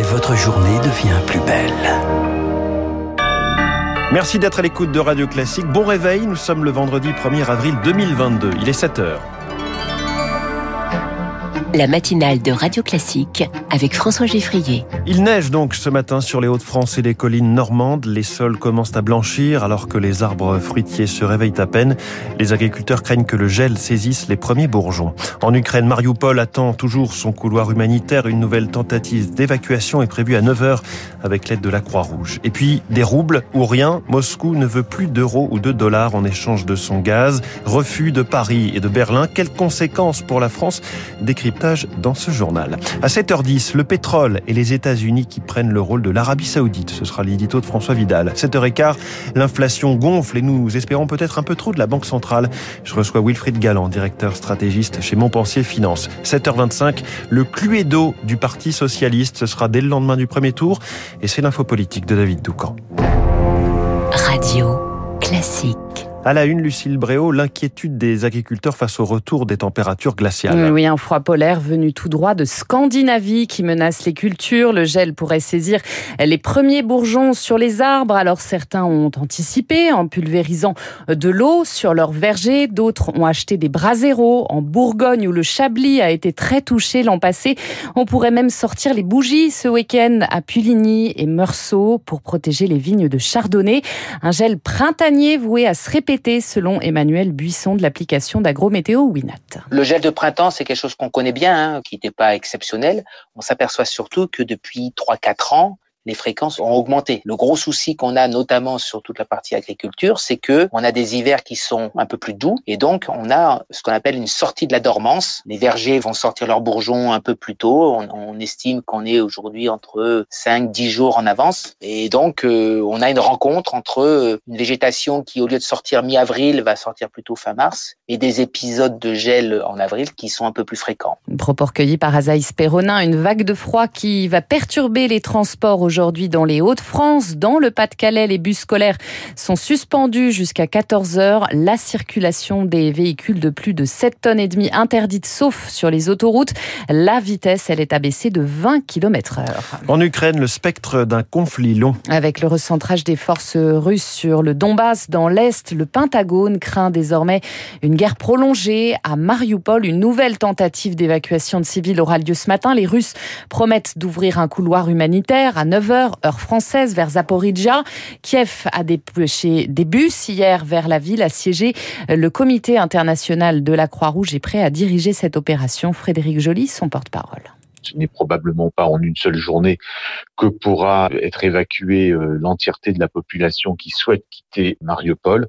et votre journée devient plus belle. Merci d'être à l'écoute de Radio Classique. Bon réveil, nous sommes le vendredi 1er avril 2022. Il est 7 heures. La matinale de Radio Classique avec François Geffrier. Il neige donc ce matin sur les Hauts-de-France et les collines normandes. Les sols commencent à blanchir alors que les arbres fruitiers se réveillent à peine. Les agriculteurs craignent que le gel saisisse les premiers bourgeons. En Ukraine, Mariupol attend toujours son couloir humanitaire. Une nouvelle tentative d'évacuation est prévue à 9h avec l'aide de la Croix-Rouge. Et puis, des roubles ou rien. Moscou ne veut plus d'euros ou de dollars en échange de son gaz. Refus de Paris et de Berlin. Quelles conséquences pour la France? Dans ce journal. À 7h10, le pétrole et les États-Unis qui prennent le rôle de l'Arabie Saoudite. Ce sera l'édito de François Vidal. 7h15, l'inflation gonfle et nous espérons peut-être un peu trop de la Banque centrale. Je reçois Wilfried Galland, directeur stratégiste chez Montpensier Finance. 7h25, le cluedo du Parti Socialiste. Ce sera dès le lendemain du premier tour et c'est l'info politique de David Doucan. Radio classique. À la une, Lucille Bréau, l'inquiétude des agriculteurs face au retour des températures glaciales. Oui, un froid polaire venu tout droit de Scandinavie qui menace les cultures. Le gel pourrait saisir les premiers bourgeons sur les arbres. Alors certains ont anticipé en pulvérisant de l'eau sur leurs vergers. D'autres ont acheté des braseros en Bourgogne où le Chablis a été très touché l'an passé. On pourrait même sortir les bougies ce week-end à Puligny et Meursault pour protéger les vignes de Chardonnay. Un gel printanier voué à se répéter selon Emmanuel Buisson de l'application d'Agrométéo Winat. Le gel de printemps, c'est quelque chose qu'on connaît bien, hein, qui n'était pas exceptionnel. On s'aperçoit surtout que depuis 3-4 ans, les fréquences ont augmenté. Le gros souci qu'on a notamment sur toute la partie agriculture, c'est que on a des hivers qui sont un peu plus doux et donc on a ce qu'on appelle une sortie de la dormance. Les vergers vont sortir leurs bourgeons un peu plus tôt. On, estime qu'on est aujourd'hui entre 5 10 jours en avance et donc euh, on a une rencontre entre euh, une végétation qui au lieu de sortir mi-avril va sortir plutôt fin mars et des épisodes de gel en avril qui sont un peu plus fréquents. Propos par Azaïs Perronin, une vague de froid qui va perturber les transports aujourd'hui dans les Hauts-de-France. Dans le Pas-de-Calais, les bus scolaires sont suspendus jusqu'à 14 heures. La circulation des véhicules de plus de 7 tonnes et demie interdite sauf sur les autoroutes. La vitesse, elle est abaissée de 20 km heure. En Ukraine, le spectre d'un conflit long. Avec le recentrage des forces russes sur le Donbass dans l'Est, le Pentagone craint désormais une guerre prolongée à Mariupol. Une nouvelle tentative d'évacuation de civils aura lieu ce matin. Les Russes promettent d'ouvrir un couloir humanitaire à 9 h heure française, vers Zaporizhia. Kiev a dépêché des bus hier vers la ville assiégée. Le comité international de la Croix-Rouge est prêt à diriger cette opération. Frédéric Joly, son porte-parole n'est probablement pas en une seule journée que pourra être évacuée l'entièreté de la population qui souhaite quitter Mariupol.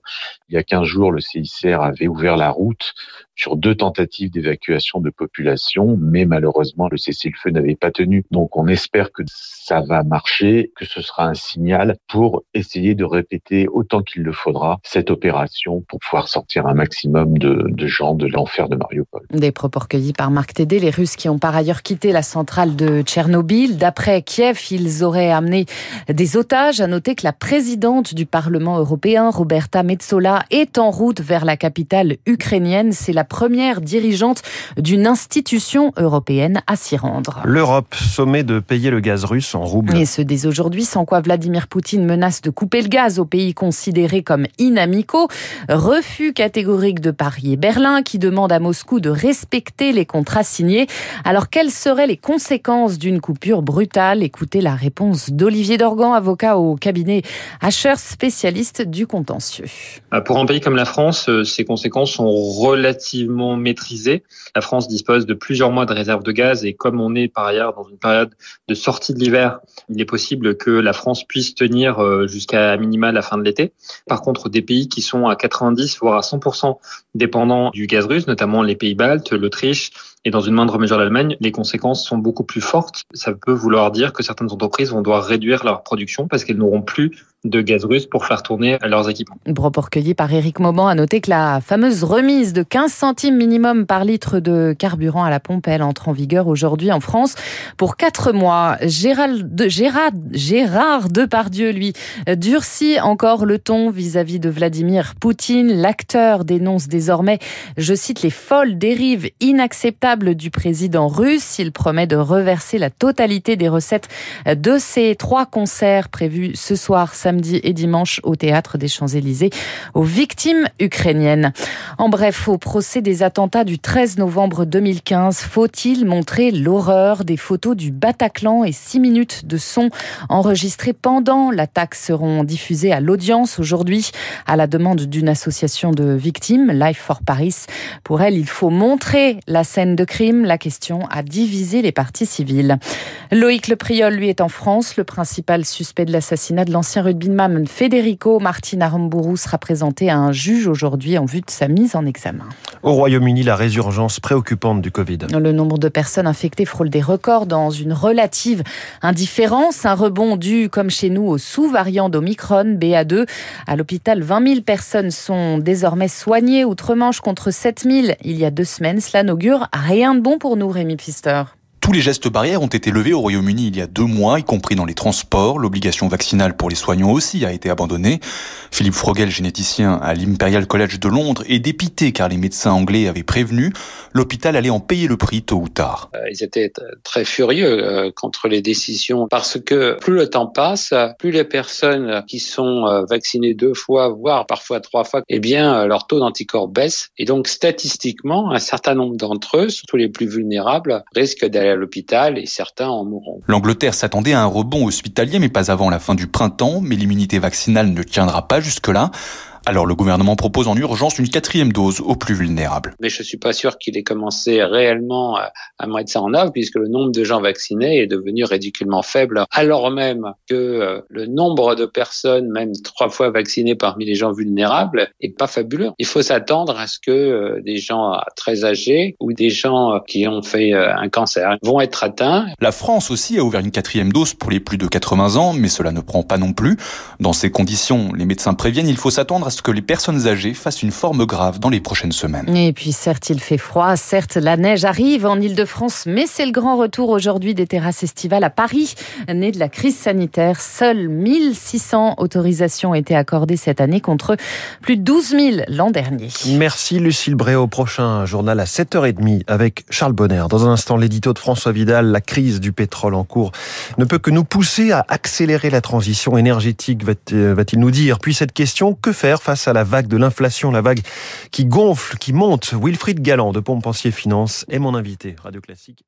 Il y a 15 jours, le CICR avait ouvert la route sur deux tentatives d'évacuation de population, mais malheureusement, le cessez-le-feu n'avait pas tenu. Donc, on espère que ça va marcher, que ce sera un signal pour essayer de répéter autant qu'il le faudra cette opération pour pouvoir sortir un maximum de, de gens de l'enfer de Mariupol. Des propos recueillis par Marc Tédé, les Russes qui ont par ailleurs quitté la centrale de Tchernobyl. D'après Kiev, ils auraient amené des otages. À noter que la présidente du Parlement européen, Roberta Metsola, est en route vers la capitale ukrainienne. C'est la première dirigeante d'une institution européenne à s'y rendre. L'Europe sommet de payer le gaz russe en roubles. Et ce dès aujourd'hui, sans quoi Vladimir Poutine menace de couper le gaz aux pays considérés comme inamicaux. Refus catégorique de Paris et Berlin qui demandent à Moscou de respecter les contrats signés. Alors quelles seraient les conséquences d'une coupure brutale Écoutez la réponse d'Olivier Dorgan, avocat au cabinet Hacher, spécialiste du contentieux. Pour un pays comme la France, ces conséquences sont relativement maîtrisé. La France dispose de plusieurs mois de réserve de gaz et comme on est par ailleurs dans une période de sortie de l'hiver, il est possible que la France puisse tenir euh, jusqu'à minima la fin de l'été. Par contre, des pays qui sont à 90 voire à 100% dépendants du gaz russe, notamment les pays baltes, l'Autriche et dans une moindre mesure l'Allemagne, les conséquences sont beaucoup plus fortes. Ça peut vouloir dire que certaines entreprises vont devoir réduire leur production parce qu'elles n'auront plus de gaz russe pour faire tourner leurs équipements. Propos recueilli par Éric Mauban. À noter que la fameuse remise de 15 centimes minimum par litre de carburant à la pompe, elle entre en vigueur aujourd'hui en France pour 4 mois. Gérald de, Gérard, Gérard Depardieu, lui, durcit encore le ton vis-à-vis de Vladimir Poutine. L'acteur dénonce désormais, je cite, les folles dérives inacceptables du président russe. Il promet de reverser la totalité des recettes de ces trois concerts prévus ce soir, et dimanche au théâtre des Champs-Élysées aux victimes ukrainiennes. En bref, au procès des attentats du 13 novembre 2015, faut-il montrer l'horreur des photos du Bataclan et six minutes de son enregistrés pendant l'attaque seront diffusées à l'audience aujourd'hui à la demande d'une association de victimes, Life for Paris. Pour elle, il faut montrer la scène de crime. La question a divisé les parties civiles. Loïc Le Priol, lui, est en France. Le principal suspect de l'assassinat de l'ancien rugbyman Federico Martin Aramburu sera présenté à un juge aujourd'hui en vue de sa mise en examen. Au Royaume-Uni, la résurgence préoccupante du Covid. Le nombre de personnes infectées frôle des records dans une relative indifférence. Un rebond dû, comme chez nous, au sous-variant d'Omicron, BA2. À l'hôpital, 20 000 personnes sont désormais soignées outre-Manche contre 7 000 il y a deux semaines. Cela n'augure rien de bon pour nous, Rémi Pfister. Tous les gestes barrières ont été levés au Royaume-Uni il y a deux mois, y compris dans les transports. L'obligation vaccinale pour les soignants aussi a été abandonnée. Philippe Frogel, généticien à l'Imperial College de Londres, est dépité car les médecins anglais avaient prévenu l'hôpital allait en payer le prix tôt ou tard. Euh, ils étaient très furieux euh, contre les décisions parce que plus le temps passe, plus les personnes qui sont euh, vaccinées deux fois, voire parfois trois fois, eh bien leur taux d'anticorps baisse et donc statistiquement, un certain nombre d'entre eux, surtout les plus vulnérables, risquent d'aller l'hôpital et certains en. L'Angleterre s'attendait à un rebond hospitalier, mais pas avant la fin du printemps. Mais l'immunité vaccinale ne tiendra pas jusque-là. Alors le gouvernement propose en urgence une quatrième dose aux plus vulnérables. Mais je suis pas sûr qu'il ait commencé réellement à mettre ça en œuvre puisque le nombre de gens vaccinés est devenu ridiculement faible alors même que euh, le nombre de personnes, même trois fois vaccinées parmi les gens vulnérables, est pas fabuleux. Il faut s'attendre à ce que euh, des gens très âgés ou des gens qui ont fait euh, un cancer vont être atteints. La France aussi a ouvert une quatrième dose pour les plus de 80 ans, mais cela ne prend pas non plus. Dans ces conditions, les médecins préviennent, il faut s'attendre à ce que les personnes âgées fassent une forme grave dans les prochaines semaines. Et puis certes, il fait froid, certes, la neige arrive en Ile-de-France, mais c'est le grand retour aujourd'hui des terrasses estivales à Paris. Né de la crise sanitaire, seules 1600 autorisations ont été accordées cette année contre plus de 12 000 l'an dernier. Merci Lucille Bréau. Prochain journal à 7h30 avec Charles Bonner. Dans un instant, l'édito de François Vidal, la crise du pétrole en cours ne peut que nous pousser à accélérer la transition énergétique, va-t-il nous dire. Puis cette question, que face à la vague de l'inflation, la vague qui gonfle, qui monte. Wilfried Galland de Pompensier Finance est mon invité. Radio Classique.